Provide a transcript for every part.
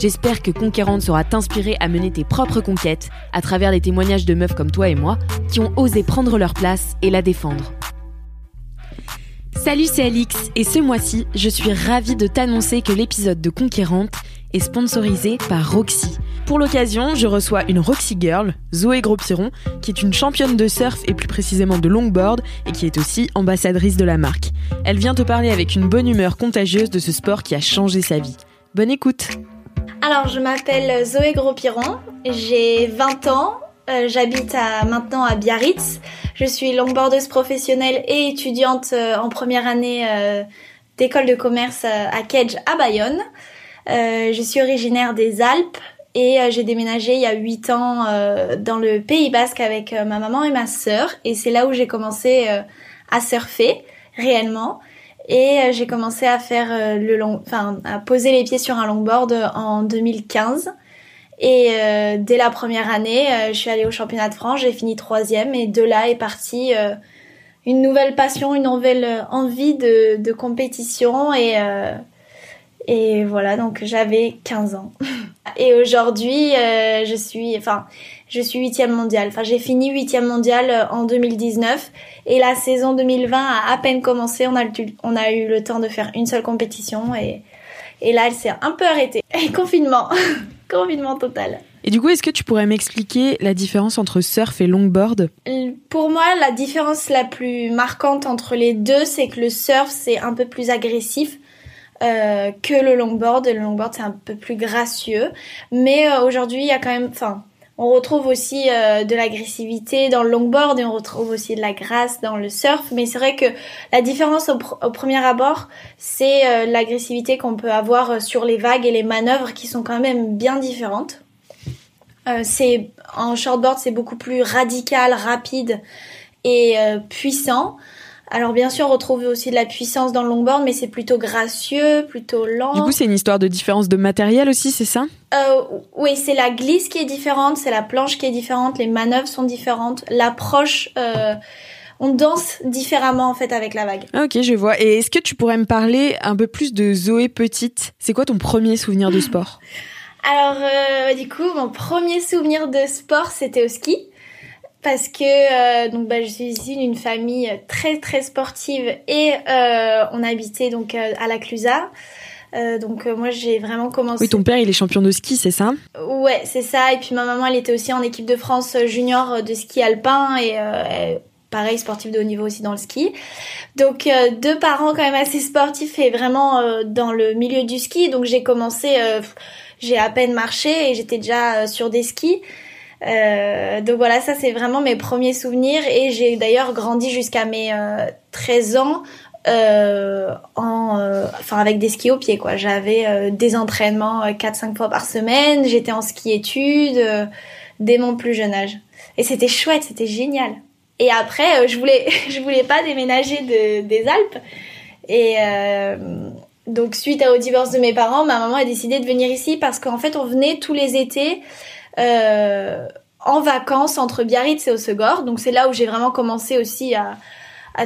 J'espère que Conquérante saura t'inspirer à mener tes propres conquêtes à travers les témoignages de meufs comme toi et moi qui ont osé prendre leur place et la défendre. Salut, c'est Alix et ce mois-ci, je suis ravie de t'annoncer que l'épisode de Conquérante est sponsorisé par Roxy. Pour l'occasion, je reçois une Roxy Girl, Zoé Gros-Piron, qui est une championne de surf et plus précisément de longboard et qui est aussi ambassadrice de la marque. Elle vient te parler avec une bonne humeur contagieuse de ce sport qui a changé sa vie. Bonne écoute Alors, je m'appelle Zoé Gros-Piron, j'ai 20 ans, euh, j'habite à, maintenant à Biarritz. Je suis longboardeuse professionnelle et étudiante euh, en première année euh, d'école de commerce à Kedge à Bayonne. je suis originaire des Alpes et j'ai déménagé il y a 8 ans dans le Pays Basque avec ma maman et ma sœur et c'est là où j'ai commencé à surfer réellement et j'ai commencé à faire le long enfin à poser les pieds sur un longboard en 2015 et euh, dès la première année, euh, je suis allée au championnat de France, j'ai fini troisième. Et de là est partie euh, une nouvelle passion, une nouvelle envie de, de compétition. Et et voilà donc j'avais 15 ans. et aujourd'hui, je suis enfin je suis huitième mondiale. Enfin j'ai fini huitième mondiale en 2019 et la saison 2020 a à peine commencé. On a on a eu le temps de faire une seule compétition et et là elle s'est un peu arrêtée. Et confinement. Confinement total. Et du coup, est-ce que tu pourrais m'expliquer la différence entre surf et longboard? Pour moi, la différence la plus marquante entre les deux, c'est que le surf, c'est un peu plus agressif. Euh, que le longboard. Le longboard, c'est un peu plus gracieux. Mais euh, aujourd'hui, il y a quand même... Enfin, on retrouve aussi euh, de l'agressivité dans le longboard et on retrouve aussi de la grâce dans le surf. Mais c'est vrai que la différence au, premier abord, c'est euh, l'agressivité qu'on peut avoir euh, sur les vagues et les manœuvres qui sont quand même bien différentes. en shortboard, c'est beaucoup plus radical, rapide et puissant. Alors bien sûr, on retrouve aussi de la puissance dans le longboard, mais c'est plutôt gracieux, plutôt lent. Du coup, c'est une histoire de différence de matériel aussi, c'est ça? Euh, Oui, c'est la glisse qui est différente, c'est la planche qui est différente, les manœuvres sont différentes, l'approche... Euh, on danse différemment en fait avec la vague. Ok, je vois. Et est-ce que tu pourrais me parler un peu plus de Zoé petite? C'est quoi ton premier souvenir de sport? Alors euh, du coup, mon premier souvenir de sport, c'était au ski parce que euh, donc bah, je suis issue d'une famille très très sportive et euh, on habitait donc euh, à la Clusa. donc moi j'ai vraiment commencé. Oui, ton père il est champion de ski, c'est ça? Ouais, c'est ça. Et puis ma maman elle était aussi en équipe de France junior de ski alpin et pareil sportive de haut niveau aussi dans le ski. Donc deux parents quand même assez sportifs et vraiment dans le milieu du ski. Donc j'ai commencé, j'ai à peine marché et j'étais déjà sur des skis. Euh, donc voilà, ça c'est vraiment mes premiers souvenirs et j'ai d'ailleurs grandi jusqu'à mes 13 euh, ans euh, en, euh, enfin avec des skis au pied quoi. J'avais des entraînements 4-5 fois par semaine, j'étais en ski études dès mon plus jeune âge et c'était chouette, c'était génial. Et après, je voulais, je voulais pas déménager de, des Alpes et donc suite au divorce de mes parents, ma maman a décidé de venir ici parce qu'en fait on venait tous les étés euh, en vacances entre Biarritz et Osegor. Donc c'est là où j'ai vraiment commencé aussi à,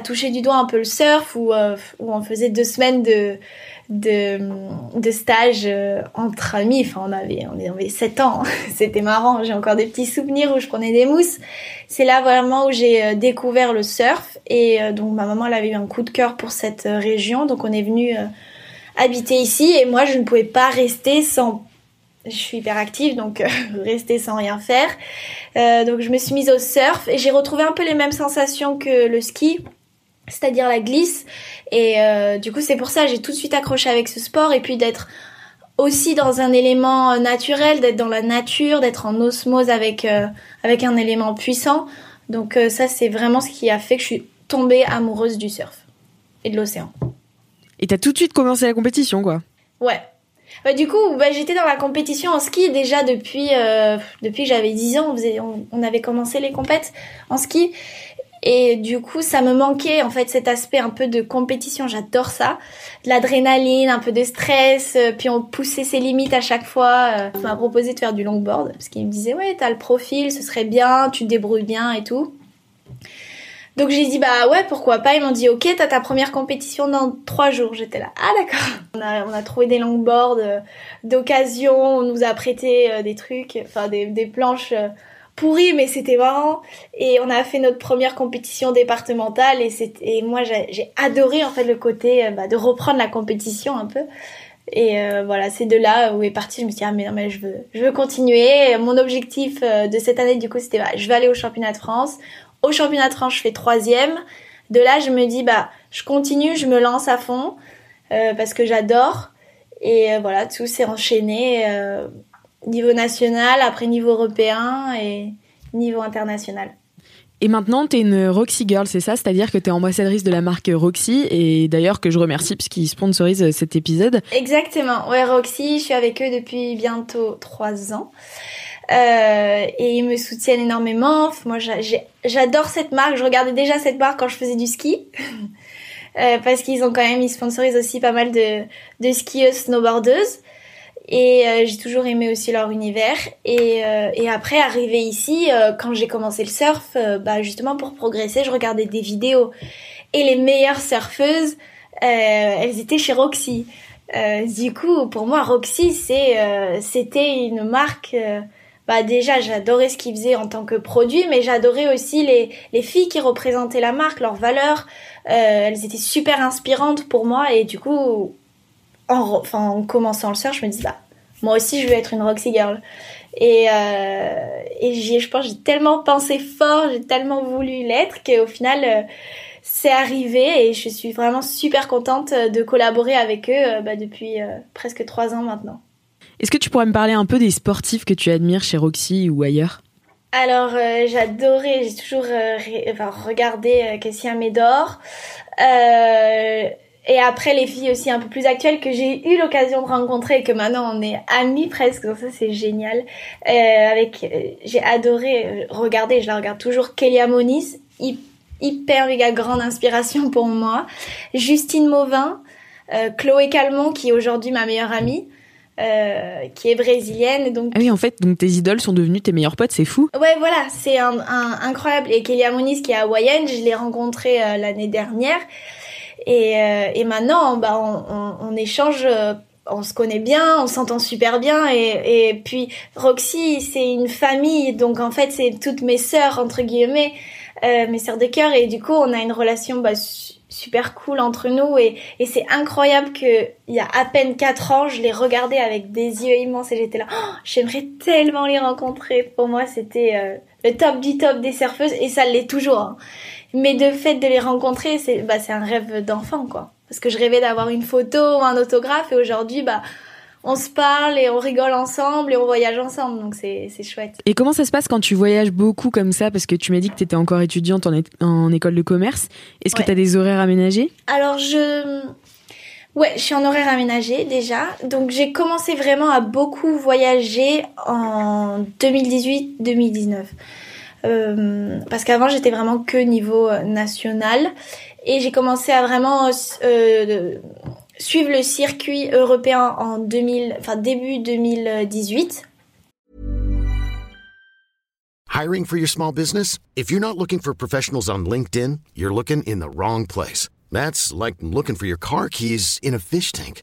toucher du doigt un peu le surf où, où on faisait deux semaines de stage entre amis. Enfin, on avait, on avait 7 ans. C'était marrant. J'ai encore des petits souvenirs où je prenais des mousses. C'est là vraiment où j'ai découvert le surf. Et donc, ma maman, elle avait eu un coup de cœur pour cette région. Donc, on est venu habiter ici. Et moi, je ne pouvais pas rester sans je suis hyper active, donc euh, rester sans rien faire. Euh, donc je me suis mise au surf et j'ai retrouvé un peu les mêmes sensations que le ski, c'est-à-dire la glisse. Et euh, du coup c'est pour ça j'ai tout de suite accroché avec ce sport et puis d'être aussi dans un élément naturel, d'être dans la nature, d'être en osmose avec avec un élément puissant. Donc ça c'est vraiment ce qui a fait que je suis tombée amoureuse du surf et de l'océan. Et t'as tout de suite commencé la compétition quoi Ouais, bah, du coup, bah, j'étais dans la compétition en ski déjà depuis euh, depuis que j'avais 10 ans. On, avait commencé les compètes en ski. Et du coup, ça me manquait en fait cet aspect un peu de compétition. J'adore ça, de l'adrénaline, un peu de stress. Euh, puis on poussait ses limites à chaque fois. Euh, on m'a proposé de faire du longboard parce qu'il me disait ouais, t'as le profil, ce serait bien, tu te débrouilles bien et tout. Donc j'ai dit bah ouais pourquoi pas. Ils m'ont dit ok t'as ta première compétition dans trois jours. J'étais là ah d'accord. On a, on a trouvé des longboards euh, d'occasion. On nous a prêté euh, des trucs, enfin des, des planches euh, pourries mais c'était marrant. Et on a fait notre première compétition départementale et c'était moi j'ai adoré en fait le côté bah, de reprendre la compétition un peu. Et voilà, c'est de là où est parti. Je me suis dit, ah, mais non, mais je veux, je veux continuer. Mon objectif de cette année, du coup, c'était, bah, je vais aller au championnat de France. Au championnat de France, je fais troisième. De là, je me dis, bah, je continue, je me lance à fond euh, parce que j'adore. Et euh, voilà, tout s'est enchaîné euh, niveau national, après niveau européen et niveau international. Et maintenant, tu es une Roxy Girl, c'est ça? C'est-à-dire que tu es ambassadrice de la marque Roxy, et d'ailleurs que je remercie puisqu'ils sponsorisent cet épisode. Exactement, ouais, Roxy, je suis avec eux depuis bientôt trois ans. Euh, et ils me soutiennent énormément. Moi, j'adore cette marque. Je regardais déjà cette marque quand je faisais du ski. euh, parce qu'ils ont quand même, ils sponsorisent aussi pas mal de, de skieuses, snowboardeuses. Et euh, j'ai toujours aimé aussi leur univers. Et, euh, et après, arrivé ici, euh, quand j'ai commencé le surf, bah justement pour progresser, je regardais des vidéos. Et les meilleures surfeuses, elles étaient chez Roxy. du coup, pour moi, Roxy, c'est, c'était une marque bah déjà j'adorais ce qu'ils faisaient en tant que produit, mais j'adorais aussi les, les filles qui représentaient la marque, leurs valeurs. Euh, elles étaient super inspirantes pour moi et du coup, en, enfin, en commençant le surf, je me dis bah moi aussi je veux être une Roxy Girl. Et, euh, et j'y, je pense j'ai tellement pensé fort, j'ai tellement voulu l'être qu'au final euh, c'est arrivé et je suis vraiment super contente de collaborer avec eux euh, bah, depuis euh, presque trois ans maintenant. Est-ce que tu pourrais me parler un peu des sportifs que tu admires chez Roxy ou ailleurs? Alors euh, j'adorais, j'ai toujours euh, enfin, regardé euh, Kessia Médor. Euh, et après les filles aussi un peu plus actuelles que j'ai eu l'occasion de rencontrer et que maintenant on est amis presque, donc ça c'est génial. avec, j'ai adoré regarder, je la regarde toujours, Kélia Moniz, hyper méga grande inspiration pour moi. Justine Mauvin, Chloé Calmont qui est aujourd'hui ma meilleure amie. Euh, qui est brésilienne. Donc... Ah oui, en fait, donc tes idoles sont devenues tes meilleurs potes, c'est fou. Ouais, voilà, c'est un, incroyable. Et Kelly Moniz, qui est hawaïenne, je l'ai rencontrée euh, l'année dernière. Et, euh, et maintenant, bah, on, on, on échange on se connaît bien, on s'entend super bien. Et, et puis Roxy c'est une famille. Donc en fait c'est toutes mes sœurs entre guillemets euh, mes sœurs de cœur. Et du coup on a une relation bah, super cool entre nous. Et, et c'est incroyable que il y a à peine 4 ans je les regardais avec des yeux immenses et j'étais là oh, j'aimerais tellement les rencontrer pour moi c'était euh, le top du top des surfeuses. Et ça l'est toujours hein. Mais de fait de les rencontrer c'est bah c'est un rêve d'enfant quoi parce que je rêvais d'avoir une photo ou un autographe et aujourd'hui bah on se parle et on rigole ensemble et on voyage ensemble, donc c'est chouette. Et comment ça se passe quand tu voyages beaucoup comme ça? Parce que tu m'as dit que tu étais encore étudiante en, en école de commerce. Est-ce que tu as des horaires aménagés? Alors je... Ouais, je suis en horaire aménagé déjà. Donc j'ai commencé vraiment à beaucoup voyager en 2018-2019. Euh, parce qu'avant j'étais vraiment que niveau euh, national et j'ai commencé à vraiment euh, suivre le circuit européen en 2000, enfin début 2018. Hiring for your small business? If you're not looking for professionals on LinkedIn, you're looking in the wrong place. That's like looking for your car keys in a fish tank.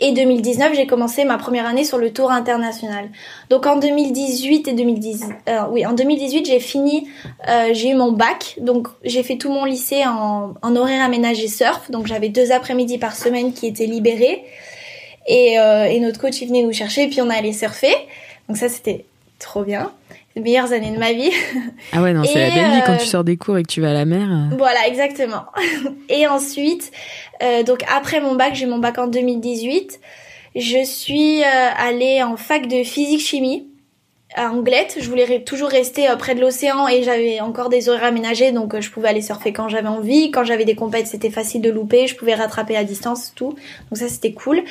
Et 2019, j'ai commencé ma première année sur le tour international. Donc en 2018 et 2010, euh, oui, en 2018, j'ai fini, euh, j'ai eu mon bac. Donc j'ai fait tout mon lycée en, en horaire aménagé surf. Donc j'avais deux après-midi par semaine qui étaient libérés. Et, euh, et notre coach, il venait nous chercher et puis on allait surfer. Donc ça, c'était trop bien. Les meilleures années de ma vie. Ah ouais, non, c'est la belle vie quand euh, tu sors des cours et que tu vas à la mer. euh. Voilà, exactement. Et ensuite, euh, donc après mon bac, j'ai mon bac en 2018. Je suis euh, allée en fac de physique-chimie Anglette. Je voulais toujours rester euh, près de l'océan et j'avais encore des horaires aménagés, donc euh, je pouvais aller surfer quand j'avais envie. Quand j'avais des compètes, c'était facile de louper. Je pouvais rattraper à distance, tout. Donc ça, c'était cool.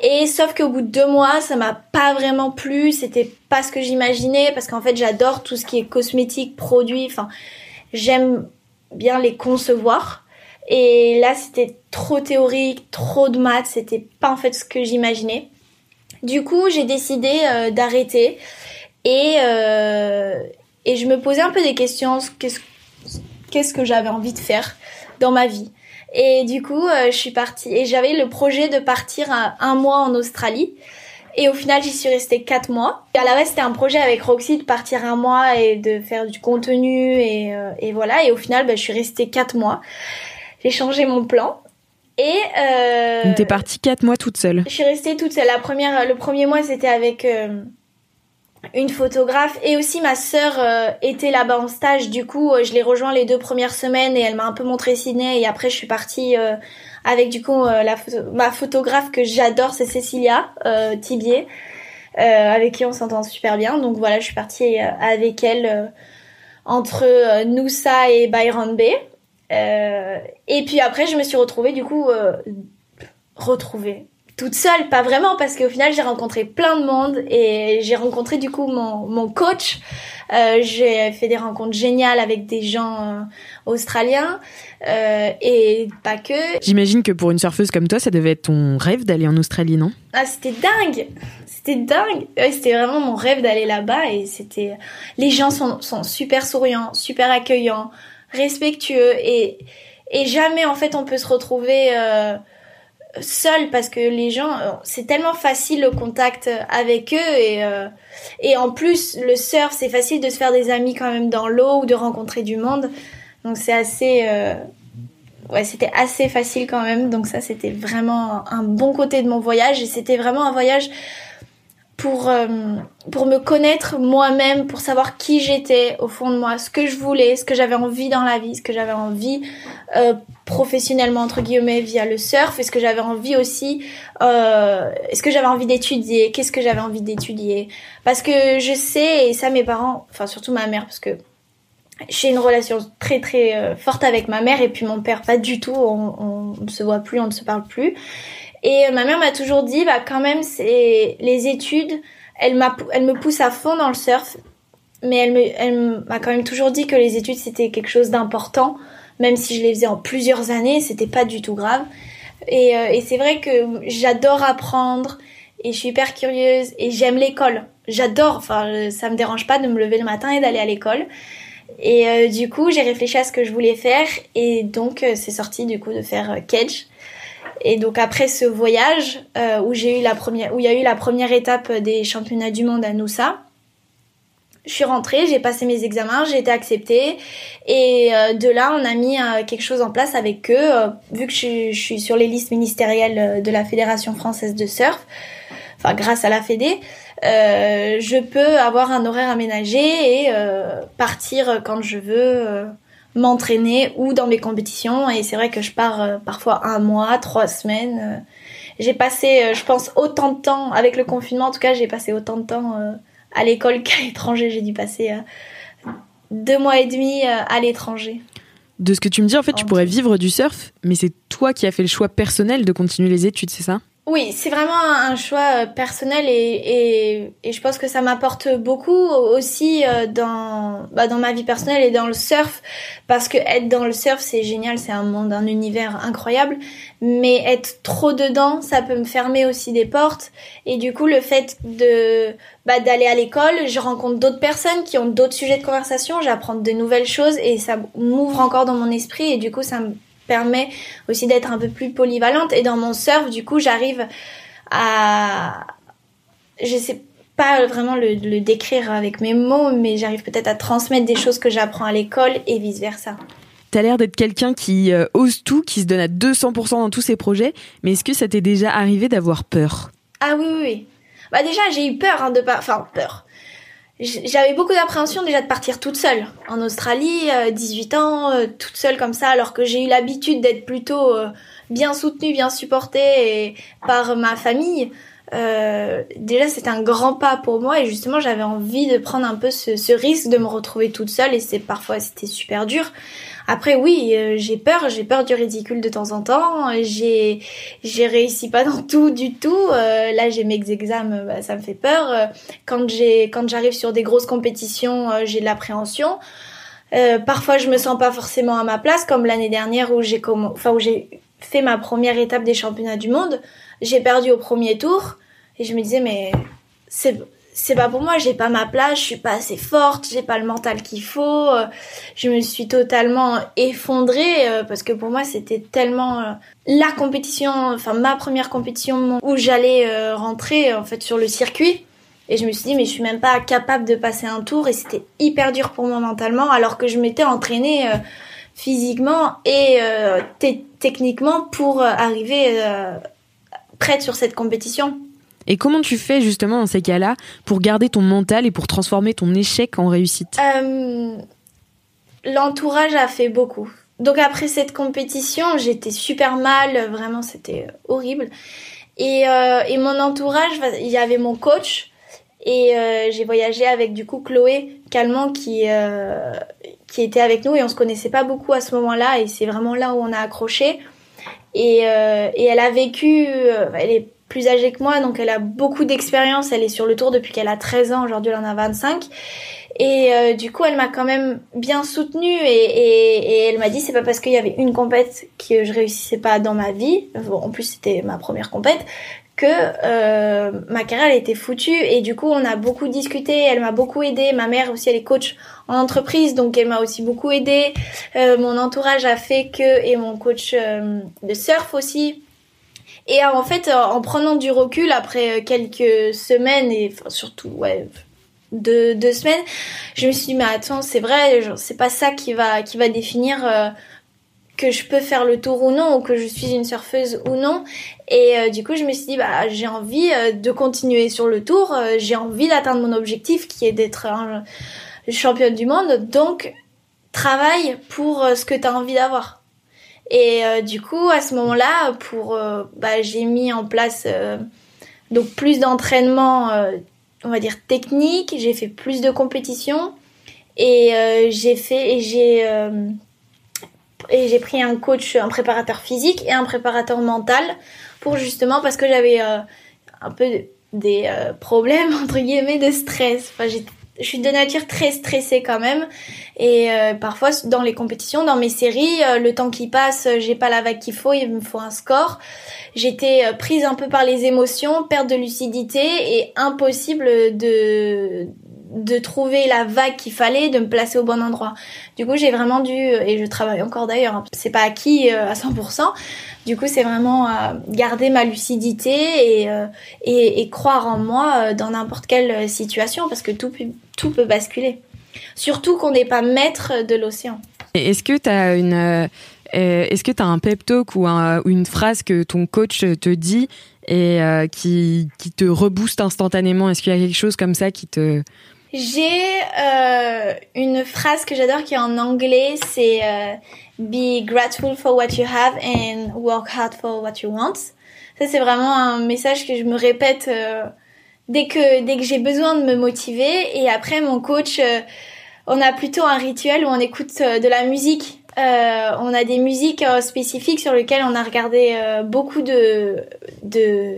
Et sauf qu'au bout de deux mois, ça m'a pas vraiment plu. C'était pas ce que j'imaginais parce qu'en fait, j'adore tout ce qui est cosmétique, produits. Enfin, j'aime bien les concevoir. Et là, c'était trop théorique, trop de maths, c'était pas en fait ce que j'imaginais. Du coup, j'ai décidé euh, d'arrêter et euh, et je me posais un peu des questions. Qu'est-ce qu'est-ce que j'avais envie de faire dans ma vie Et du coup, euh, je suis partie et j'avais le projet de partir un, un mois en Australie. Et au final, j'y suis restée quatre mois. Et à la base, c'était un projet avec Roxy de partir un mois et de faire du contenu et, euh, et voilà. Et au final, bah, je suis restée quatre mois. J'ai changé mon plan. Et euh, t'es partie quatre mois toute seule. je suis restée toute seule. La première, le premier mois, c'était avec euh, une photographe et aussi ma sœur euh, était là-bas en stage. Du coup, euh, je l'ai rejoint les deux premières semaines et elle m'a un peu montré Sydney. Et après, je suis partie euh, avec du coup ma photographe que j'adore, c'est Cécilia Tibier, avec qui on s'entend super bien. Donc voilà, je suis partie avec elle entre Noosa et Byron Bay. Et puis après, je me suis retrouvée du coup retrouvée toute seule, pas vraiment, parce qu'au final, j'ai rencontré plein de monde et j'ai rencontré du coup mon, mon coach. Euh, j'ai fait des rencontres géniales avec des gens euh, australiens euh, et pas que. J'imagine que pour une surfeuse comme toi, ça devait être ton rêve d'aller en Australie, non? Ah, c'était dingue C'était dingue Ouais, C'était vraiment mon rêve d'aller là-bas et c'était... Les gens sont, sont super souriants, super accueillants, respectueux et, et jamais en fait on peut se retrouver euh, seul parce que les gens... euh, C'est tellement facile le contact avec eux et, euh, et en plus le surf c'est facile de se faire des amis quand même dans l'eau ou de rencontrer du monde. Donc c'est assez... euh, ouais, c'était assez facile quand même. Donc ça, c'était vraiment un bon côté de mon voyage. Et c'était vraiment un voyage pour, euh, pour me connaître moi-même, pour savoir qui j'étais au fond de moi, ce que je voulais, ce que j'avais envie dans la vie, ce que j'avais envie euh, professionnellement, entre guillemets, via le surf, et ce que j'avais envie aussi, euh, est-ce que j'avais envie d'étudier, qu'est-ce que j'avais envie d'étudier? Parce que je sais, et ça mes parents, enfin surtout ma mère, parce que j'ai une relation très très forte avec ma mère et puis mon père pas du tout on, on ne se voit plus on ne se parle plus et euh, ma mère m'a toujours dit bah quand même c'est les études elle elle me pousse à fond dans le surf. Mais elle m'a quand même toujours dit que les études c'était quelque chose d'important. Même si je les faisais en plusieurs années c'était pas du tout grave. Et, euh, c'est vrai que j'adore apprendre et je suis hyper curieuse et j'aime l'école. J'adore enfin ça me dérange pas de me lever le matin et d'aller à l'école. Et euh, du coup, j'ai réfléchi à ce que je voulais faire et donc c'est sorti du coup de faire euh, Cage. Et donc après ce voyage euh, où j'ai eu la première où il y a eu la première étape des championnats du monde à Noosa, je suis rentrée, j'ai passé mes examens, j'ai été acceptée et euh, de là on a mis euh, quelque chose en place avec eux vu que je, suis- je suis sur les listes ministérielles de la Fédération française de surf. Enfin grâce à la Fédé, je peux avoir un horaire aménagé et partir quand je veux, m'entraîner ou dans mes compétitions. Et c'est vrai que je pars euh, parfois un mois, trois semaines. euh. J'ai passé, euh, je pense, autant de temps avec le confinement. En tout cas, j'ai passé autant de temps à l'école qu'à l'étranger. J'ai dû passer deux mois et demi à l'étranger. De ce que tu me dis, en fait, tu pourrais vivre du surf, mais c'est toi qui as fait le choix personnel de continuer les études, c'est ça? Oui, c'est vraiment un choix euh, personnel et, je pense que ça m'apporte beaucoup aussi euh, dans, bah, dans ma vie personnelle et dans le surf. Parce que être dans le surf c'est génial, c'est un monde, un univers incroyable, mais être trop dedans ça peut me fermer aussi des portes. Et du coup le fait de bah, d'aller à l'école, je rencontre d'autres personnes qui ont d'autres sujets de conversation, j'apprends de nouvelles choses et ça m'ouvre encore dans mon esprit. Et du coup ça me permet aussi d'être un peu plus polyvalente. Et dans mon surf, du coup, j'arrive à, je sais pas vraiment le, décrire avec mes mots, mais j'arrive peut-être à transmettre des choses que j'apprends à l'école et vice versa. T'as l'air d'être quelqu'un qui euh, ose tout, qui se donne à 200% dans tous ses projets, mais est-ce que ça t'est déjà arrivé d'avoir peur? Ah oui, oui, oui. Bah déjà, j'ai eu peur hein, de pas... Enfin, peur j'avais beaucoup d'appréhension déjà de partir toute seule en Australie, 18 euh, ans, euh, toute seule comme ça, alors que j'ai eu l'habitude d'être plutôt euh, bien soutenue, bien supportée par ma famille. Euh, déjà c'est un grand pas pour moi et justement j'avais envie de prendre un peu ce, ce, risque de me retrouver toute seule et c'est parfois c'était super dur après, oui, euh, j'ai peur, j'ai peur du ridicule de temps en temps. J'ai, j'ai réussi pas dans tout du tout. Euh, là, j'ai mes examens, bah, ça me fait peur. Euh, quand j'ai, quand j'arrive sur des grosses compétitions, j'ai de l'appréhension. parfois, je me sens pas forcément à ma place, comme l'année dernière où j'ai, enfin où j'ai fait ma première étape des championnats du monde. J'ai perdu au premier tour et je me disais mais c'est c'est pas pour moi, j'ai pas ma place, je suis pas assez forte, j'ai pas le mental qu'il faut. Euh, je me suis totalement effondrée euh, parce que pour moi c'était tellement euh, la compétition, enfin ma première compétition où j'allais rentrer en fait sur le circuit. Et je me suis dit mais je suis même pas capable de passer un tour et c'était hyper dur pour moi mentalement alors que je m'étais entraînée physiquement et techniquement pour arriver prête sur cette compétition. Et comment tu fais justement dans ces cas-là pour garder ton mental et pour transformer ton échec en réussite? Euh, L'entourage a fait beaucoup. Donc après cette compétition, j'étais super mal, vraiment c'était horrible. Et, euh, et mon entourage, il y avait mon coach et euh, j'ai voyagé avec du coup Chloé Calment qui qui était avec nous et on se connaissait pas beaucoup à ce moment-là et c'est vraiment là où on a accroché. Et, euh, et elle a vécu, euh, elle est plus âgée que moi, donc elle a beaucoup d'expérience. Elle est sur le tour depuis qu'elle a 13 ans. Aujourd'hui, elle en a 25. Et euh, du coup, elle m'a quand même bien soutenue et, elle m'a dit c'est pas parce qu'il y avait une compète que je réussissais pas dans ma vie. en plus, c'était ma première compète que euh, ma carrière elle était foutue. Et du coup on a beaucoup discuté. Elle m'a beaucoup aidé. Ma mère aussi elle est coach en entreprise donc elle m'a aussi beaucoup aidé. Euh, mon entourage a fait que et mon coach euh, de surf aussi. Et en fait, en prenant du recul après quelques semaines et surtout ouais deux, deux semaines, je me suis dit mais attends c'est vrai, c'est pas ça qui va qui va définir que je peux faire le tour ou non ou que je suis une surfeuse ou non. Et euh, du coup je me suis dit bah j'ai envie euh, de continuer sur le tour, j'ai envie d'atteindre mon objectif qui est d'être championne du monde, donc travaille pour ce que tu as envie d'avoir. Et euh, du coup, à ce moment-là, pour, euh, bah, j'ai mis en place euh, donc plus d'entraînement, on va dire technique. J'ai fait plus de compétitions et j'ai fait et j'ai et j'ai pris un coach, un préparateur physique et un préparateur mental pour justement parce que j'avais un peu des problèmes entre guillemets de stress. Enfin, je suis de nature très stressée quand même et euh, parfois dans les compétitions dans mes séries euh, le temps qui passe euh, j'ai pas la vague qu'il faut il me faut un score j'étais prise un peu par les émotions perte de lucidité et impossible de de trouver la vague qu'il fallait, de me placer au bon endroit. Du coup, j'ai vraiment dû, et je travaille encore d'ailleurs, hein, c'est pas acquis à 100%, du coup, c'est vraiment garder ma lucidité et, et, croire en moi dans n'importe quelle situation, parce que tout, tout peut basculer. Surtout qu'on n'est pas maître de l'océan. Est-ce que tu as une euh, est-ce que tu as un pep talk ou, une phrase que ton coach te dit et euh, qui, qui te rebooste instantanément? Est-ce qu'il y a quelque chose comme ça qui te J'ai euh, une phrase que j'adore qui est en anglais, c'est Be grateful for what you have and work hard for what you want. Ça c'est vraiment un message que je me répète dès que dès que j'ai besoin de me motiver et après mon coach euh, on a plutôt un rituel où on écoute euh, de la musique euh, on a des musiques euh, spécifiques sur lesquelles on a regardé euh, beaucoup de,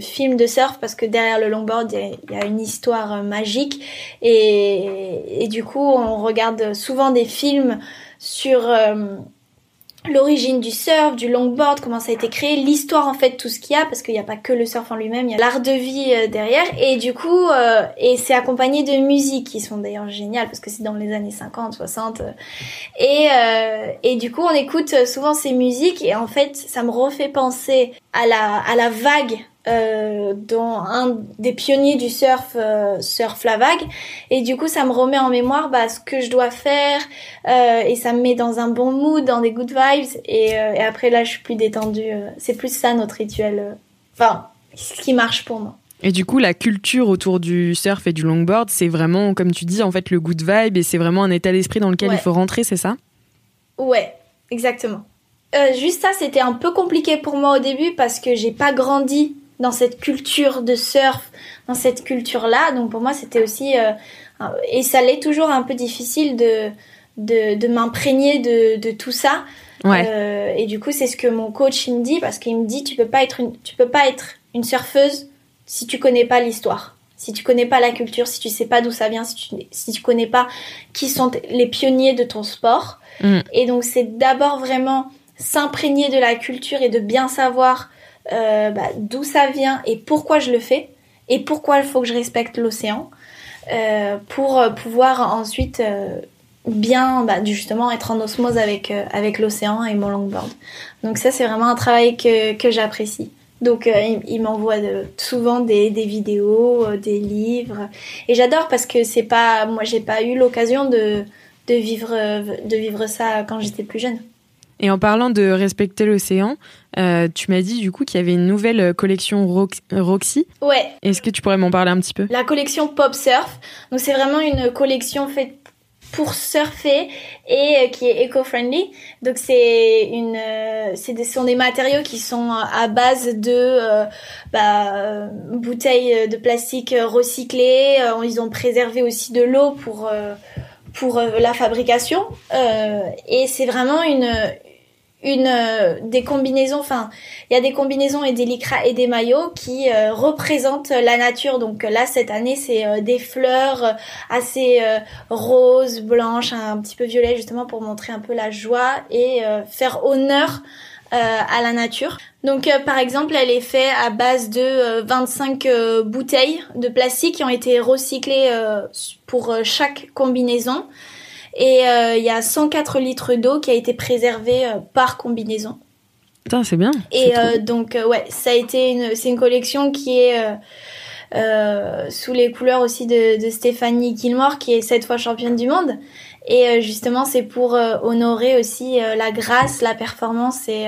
films de surf parce que derrière le longboard, il y, a une histoire magique. Et, du coup, on regarde souvent des films sur l'origine du surf, du longboard, comment ça a été créé, l'histoire en fait, tout ce qu'il y a, parce qu'il n'y a pas que le surf en lui-même, il y a l'art de vie euh, derrière, et du coup, euh, et c'est accompagné de musiques qui sont d'ailleurs géniales, parce que c'est dans les années 50, 60, euh, et, et du coup, on écoute souvent ces musiques, et en fait, ça me refait penser à la, à la vague euh, dont un des pionniers du surf euh, surf la vague. Et du coup ça me remet en mémoire bah, ce que je dois faire euh, et ça me met dans un bon mood dans des good vibes. Et, et après là je suis plus détendue c'est plus ça notre rituel enfin ce qui marche pour moi. Et du coup, la culture autour du surf et du longboard, c'est vraiment, comme tu dis, en fait, le good vibe et c'est vraiment un état d'esprit dans lequel il faut rentrer, c'est ça? Ouais, exactement. Euh, juste ça, c'était un peu compliqué pour moi au début parce que j'ai pas grandi dans cette culture de surf, dans cette culture-là. Donc pour moi, c'était aussi euh, et ça l'est toujours un peu difficile de de, de m'imprégner de, de tout ça. Ouais. Euh, et du coup, c'est ce que mon coach il me dit parce qu'il me dit tu peux pas être une tu peux pas être une surfeuse si tu connais pas l'histoire. Si tu connais pas la culture, si tu sais pas d'où ça vient, si tu, si tu connais pas qui sont les pionniers de ton sport. Mm. Et donc c'est d'abord vraiment s'imprégner de la culture et de bien savoir euh, bah, d'où ça vient et pourquoi je le fais et pourquoi il faut que je respecte l'océan euh, pour euh, pouvoir ensuite bien bah, justement être en osmose avec avec l'océan et mon longboard. Donc ça c'est vraiment un travail que, que j'apprécie. Donc il, m'envoie souvent des, vidéos, des livres et j'adore parce que c'est pas moi j'ai pas eu l'occasion de vivre de vivre ça quand j'étais plus jeune. Et en parlant de respecter l'océan, euh, tu m'as dit du coup qu'il y avait une nouvelle collection Roxy. Ouais. Est-ce que tu pourrais m'en parler un petit peu? La collection Pop Surf. Donc c'est vraiment une collection faite pour surfer et euh, qui est éco-friendly. Donc c'est une, euh, c'est des, sont des matériaux qui sont à base de bah, bouteilles de plastique recyclées. ils ont préservé aussi de l'eau pour pour la fabrication et c'est vraiment une une euh, des combinaisons enfin il y a des combinaisons et des lycras et des maillots qui euh, représentent la nature. Donc là cette année c'est euh, des fleurs assez roses blanches un petit peu violet justement pour montrer un peu la joie et faire honneur à la nature. Donc par exemple elle est faite à base de 25 bouteilles de plastique qui ont été recyclées pour chaque combinaison et euh, il y a 104 litres d'eau qui a été préservée euh, par combinaison. Putain, c'est bien. Et euh, donc ouais, ça a été une, c'est une collection qui est sous les couleurs aussi de, de Stéphanie Gilmore, qui est cette fois championne du monde. Et justement, c'est pour honorer aussi la grâce, la performance et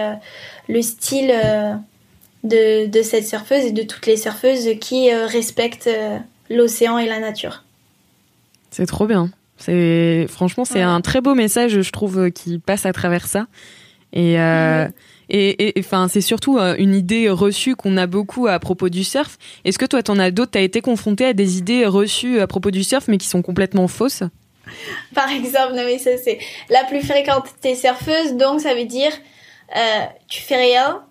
le style de, de cette surfeuse et de toutes les surfeuses qui respectent l'océan et la nature. C'est trop bien. C'est franchement c'est un très beau message je trouve euh, qui passe à travers ça et euh, et enfin c'est surtout euh, une idée reçue qu'on a beaucoup à propos du surf. Est-ce que toi t'en as d'autres? T'as été confronté à des idées reçues à propos du surf mais qui sont complètement fausses? Par exemple, non mais ça c'est la plus fréquente. T'es surfeuse donc ça veut dire euh, tu fais rien.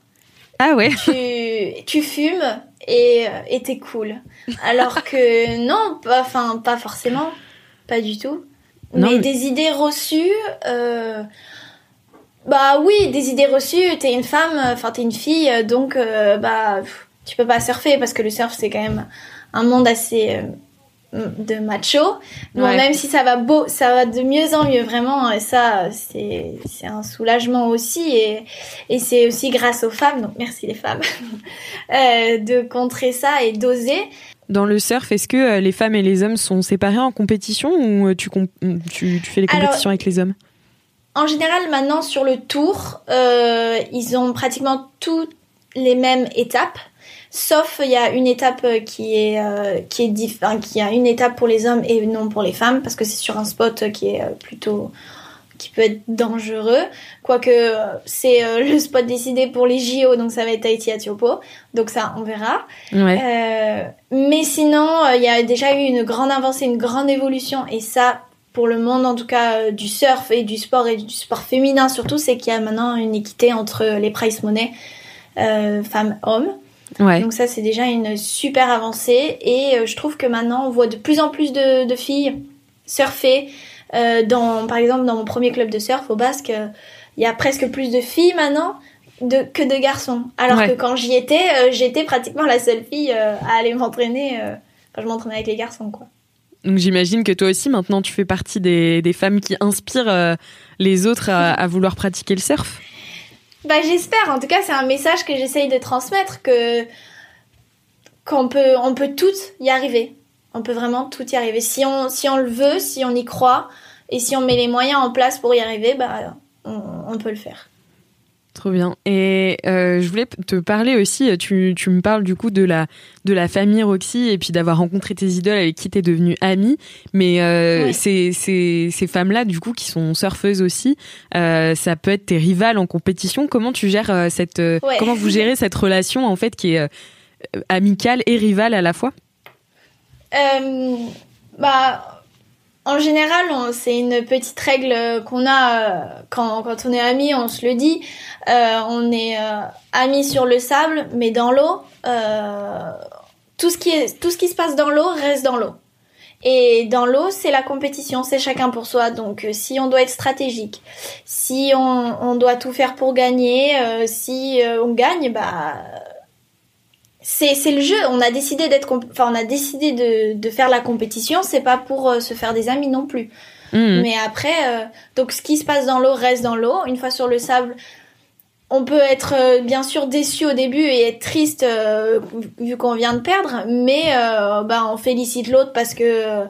Ah ouais. Tu tu fumes et et t'es cool. Alors que non, pas enfin pas forcément pas du tout. mais, des idées reçues, euh, bah oui, des idées reçues. T'es une femme, enfin t'es une fille, donc euh, bah tu peux pas surfer parce que le surf c'est quand même un monde assez euh, de macho. même si ça va beau, ça va de mieux en mieux vraiment. Et ça, c'est c'est un soulagement aussi et et c'est aussi grâce aux femmes. Donc merci les femmes de contrer ça et d'oser. Dans le surf, est-ce que euh, les femmes et les hommes sont séparés en compétition ou euh, tu, tu, fais les compétitions avec les hommes? En général, maintenant sur le tour, euh, ils ont pratiquement toutes les mêmes étapes. Sauf il y a une étape qui est qui est qui a une étape pour les hommes et non pour les femmes parce que c'est sur un spot qui est plutôt qui peut être dangereux. Quoique c'est euh, le spot décidé pour les JO, donc ça va être Tahiti Tiopo. Donc ça, on verra. Euh, mais sinon, euh, il y a déjà eu une grande avancée, une grande évolution, et ça, pour le monde en tout cas du surf et du sport et du sport féminin surtout, c'est qu'il y a maintenant une équité entre les price money femmes-hommes. Ouais. Donc ça c'est déjà une super avancée et je trouve que maintenant on voit de plus en plus de, de filles surfer. Dans, par exemple dans mon premier club de surf au Basque, il y a presque plus de filles maintenant de, que de garçons. Alors que quand j'y étais, euh, j'étais pratiquement la seule fille euh, à aller m'entraîner euh, quand je m'entraînais avec les garçons, quoi. Donc j'imagine que toi aussi maintenant tu fais partie des, des femmes qui inspirent les autres à, à, vouloir pratiquer le surf. Bah j'espère. En tout cas c'est un message que j'essaye de transmettre que qu'on peut on peut toutes y arriver. On peut vraiment tout y arriver si on si on le veut, si on y croit et si on met les moyens en place pour y arriver, bah on, on peut le faire. Trop bien. Et euh, je voulais te parler aussi, tu, tu, me parles du coup de la, de la famille Roxy et puis d'avoir rencontré tes idoles avec qui t'es devenue amie. Mais euh, ces, ces, ces femmes-là, du coup, qui sont surfeuses aussi, euh, ça peut être tes rivales en compétition. Comment tu gères cette, comment vous gérez cette relation en fait qui est amicale et rivale à la fois? Bah en général, c'est une petite règle qu'on a euh, quand, quand, on est amis, on se le dit. Euh, on est euh, amis sur le sable, mais dans l'eau, euh, tout ce qui tout ce qui se passe dans l'eau reste dans l'eau. Et dans l'eau, c'est la compétition, c'est chacun pour soi. Donc, euh, si on doit être stratégique, si on, on doit tout faire pour gagner, si on gagne, bah c'est c'est le jeu. On a décidé d'être, enfin on a décidé de, de faire la compétition. C'est pas pour euh, se faire des amis non plus. Mmh. Mais après, euh, donc ce qui se passe dans l'eau reste dans l'eau. Une fois sur le sable, on peut être euh, bien sûr déçu au début et être triste vu qu'on vient de perdre, mais bah on félicite l'autre parce que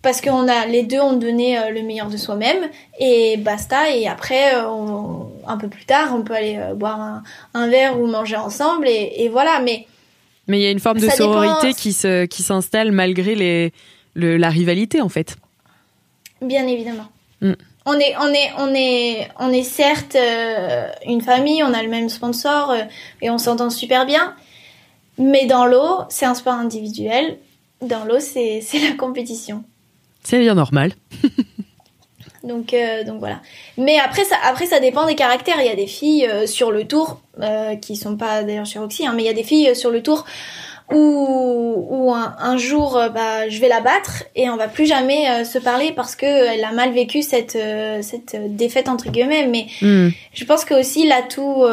parce qu'on a les deux ont donné le meilleur de soi-même et basta. Et après, on, un peu plus tard, on peut aller boire un, un, verre ou manger ensemble et, et voilà. Mais mais il y a une forme de sororité qui se qui s'installe malgré les le, la rivalité en fait. Bien évidemment. Mm. On est on est on est on est certes euh, une famille, on a le même sponsor euh, et on s'entend super bien. Mais dans l'eau, c'est un sport individuel. Dans l'eau, c'est c'est la compétition. C'est bien normal. Donc, euh, donc voilà. Mais après ça, après ça dépend des caractères. Il y a des filles euh, sur le tour euh, qui sont pas d'ailleurs chez Roxy, hein, mais il y a des filles euh, sur le tour où, où un, un jour bah, je vais la battre et on va plus jamais se parler parce que elle a mal vécu cette cette défaite entre guillemets. Mais mm. je pense que aussi l'atout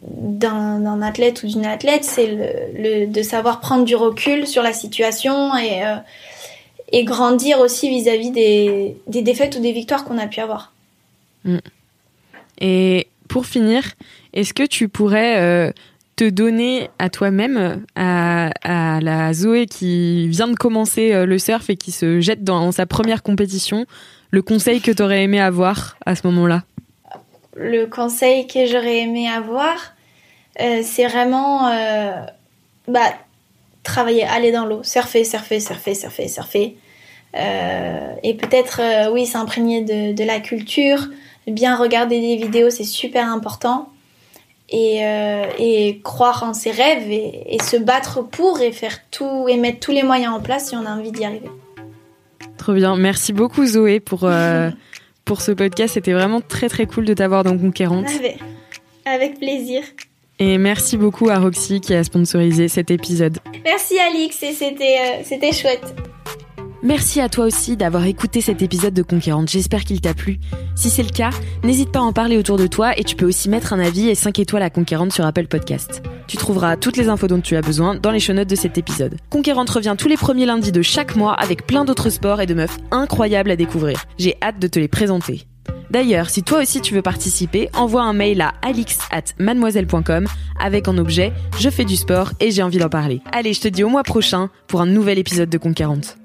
d'un athlète ou d'une athlète, c'est le, le, de savoir prendre du recul sur la situation et et grandir aussi vis-à-vis des, des, défaites ou des victoires qu'on a pu avoir. Mm. Et pour finir, est-ce que tu pourrais euh, te donner à toi-même, à, à, la Zoé qui vient de commencer euh, le surf et qui se jette dans sa première compétition, le conseil que tu aurais aimé avoir à ce moment-là? Le conseil que j'aurais aimé avoir, euh, c'est vraiment bah, travailler, aller dans l'eau, surfer, surfer, surfer, surfer, surfer. Euh, et peut-être, euh, oui, s'imprégner de, de, la culture, bien regarder des vidéos, c'est super important. Et, euh, et, croire en ses rêves et, et, se battre pour et faire tout et mettre tous les moyens en place si on a envie d'y arriver. Trop bien. Merci beaucoup Zoé pour, pour ce podcast. C'était vraiment très très cool de t'avoir dans Conquérante. Avec, avec plaisir. Et merci beaucoup à Roxy qui a sponsorisé cet épisode. Merci Alix et c'était euh, c'était chouette. Merci à toi aussi d'avoir écouté cet épisode de Conquérante, j'espère qu'il t'a plu. Si c'est le cas, n'hésite pas à en parler autour de toi et tu peux aussi mettre un avis et 5 étoiles à Conquérante sur Apple Podcast. Tu trouveras toutes les infos dont tu as besoin dans les show notes de cet épisode. Conquérante revient tous les premiers lundis de chaque mois avec plein d'autres sports et de meufs incroyables à découvrir. J'ai hâte de te les présenter. D'ailleurs, si toi aussi tu veux participer, envoie un mail à alix at mademoiselle.com avec en objet Je fais du sport et j'ai envie d'en parler. Allez, je te dis au mois prochain pour un nouvel épisode de Conquérante.